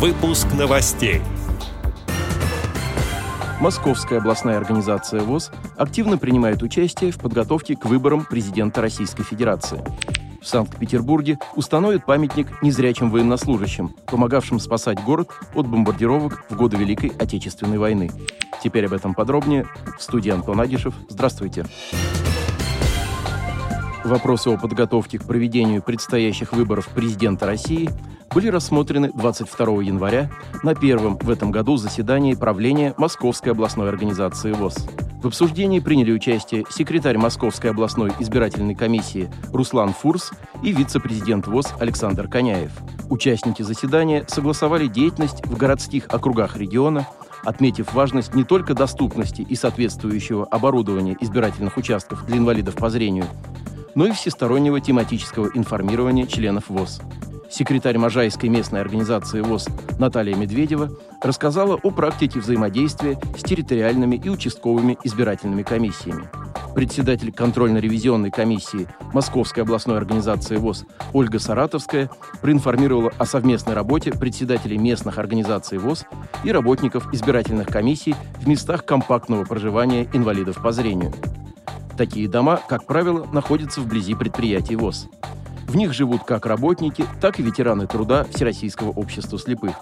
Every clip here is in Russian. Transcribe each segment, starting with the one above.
Выпуск новостей. Московская областная организация ВОЗ активно принимает участие в подготовке к выборам президента Российской Федерации. В Санкт-Петербурге установят памятник незрячим военнослужащим, помогавшим спасать город от бомбардировок в годы Великой Отечественной войны. Теперь об этом подробнее. В студии Антон Агишев. Здравствуйте. Вопросы о подготовке к проведению предстоящих выборов президента России были рассмотрены 22 января на первом в этом году заседании правления Московской областной организации ВОЗ. В обсуждении приняли участие секретарь Московской областной избирательной комиссии Руслан Фурс и вице-президент ВОЗ Александр Коняев. Участники заседания согласовали деятельность в городских округах региона, отметив важность не только доступности и соответствующего оборудования избирательных участков для инвалидов по зрению, но и всестороннего тематического информирования членов ВОЗ. Секретарь Можайской местной организации ВОЗ Наталья Медведева рассказала о практике взаимодействия с территориальными и участковыми избирательными комиссиями. Председатель контрольно-ревизионной комиссии Московской областной организации ВОЗ Ольга Саратовская проинформировала о совместной работе председателей местных организаций ВОЗ и работников избирательных комиссий в местах компактного проживания инвалидов по зрению. Такие дома, как правило, находятся вблизи предприятий ВОЗ. В них живут как работники, так и ветераны труда Всероссийского общества слепых.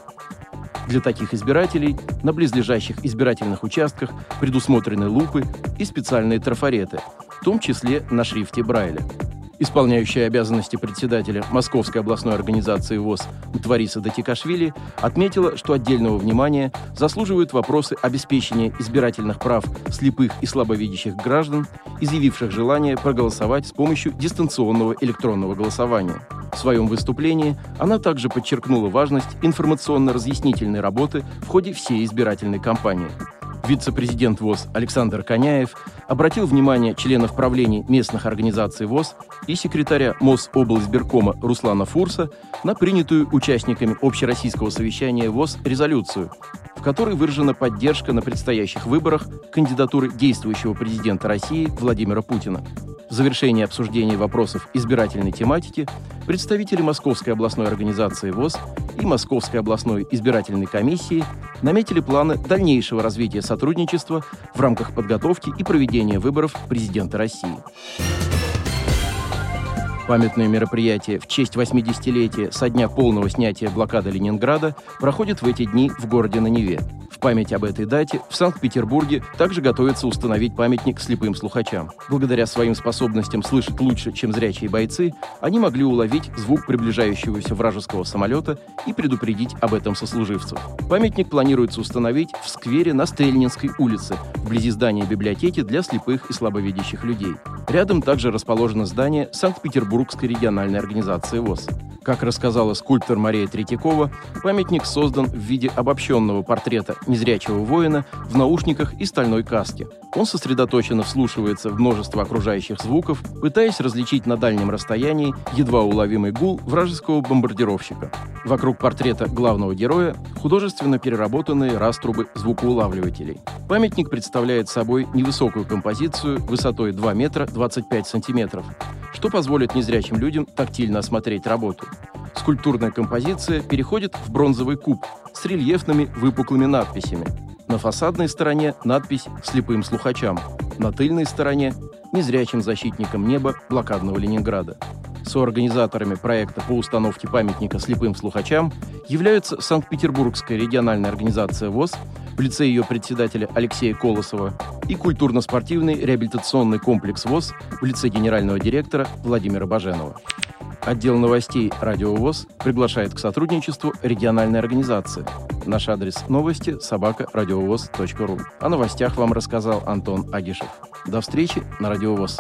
Для таких избирателей на близлежащих избирательных участках предусмотрены лупы и специальные трафареты, в том числе на шрифте Брайля – Исполняющая обязанности председателя Московской областной организации ВОЗ Твориса Датикашвили отметила, что отдельного внимания заслуживают вопросы обеспечения избирательных прав слепых и слабовидящих граждан, изъявивших желание проголосовать с помощью дистанционного электронного голосования. В своем выступлении она также подчеркнула важность информационно-разъяснительной работы в ходе всей избирательной кампании – Вице-президент ВОЗ Александр Коняев обратил внимание членов правлений местных организаций ВОЗ и секретаря Мособлсберкома Руслана Фурса на принятую участниками общероссийского совещания ВОЗ резолюцию, в которой выражена поддержка на предстоящих выборах кандидатуры действующего президента России Владимира Путина. В завершении обсуждения вопросов избирательной тематики представители Московской областной организации ВОЗ и Московской областной избирательной комиссии наметили планы дальнейшего развития сотрудничества в рамках подготовки и проведения выборов президента России. Памятное мероприятие в честь 80-летия со дня полного снятия блокады Ленинграда проходит в эти дни в городе на Неве. В память об этой дате в Санкт-Петербурге также готовится установить памятник слепым слухачам. Благодаря своим способностям слышать лучше, чем зрячие бойцы, они могли уловить звук приближающегося вражеского самолета и предупредить об этом сослуживцев. Памятник планируется установить в сквере на Стрельнинской улице, вблизи здания библиотеки для слепых и слабовидящих людей. Рядом также расположено здание Санкт-Петербургской региональной организации ВОЗ. Как рассказала скульптор Мария Третьякова, памятник создан в виде обобщенного портрета незрячего воина в наушниках и стальной каске. Он сосредоточенно вслушивается в множество окружающих звуков, пытаясь различить на дальнем расстоянии едва уловимый гул вражеского бомбардировщика. Вокруг портрета главного героя художественно переработанные раструбы звукоулавливателей. Памятник представляет собой невысокую композицию высотой 2 метра 25 сантиметров, что позволит незрячим людям тактильно осмотреть работу. Скульптурная композиция переходит в бронзовый куб с рельефными выпуклыми надписями. На фасадной стороне надпись «Слепым слухачам», на тыльной стороне «Незрячим защитникам неба блокадного Ленинграда». Соорганизаторами проекта по установке памятника слепым слухачам являются Санкт-Петербургская региональная организация ВОЗ в лице ее председателя Алексея Колосова и культурно-спортивный реабилитационный комплекс ВОЗ в лице генерального директора Владимира Баженова. Отдел новостей «Радио ВОЗ» приглашает к сотрудничеству региональной организации. Наш адрес новости – собака радиовоз.ру. О новостях вам рассказал Антон Агишев. До встречи на «Радио ВОЗ».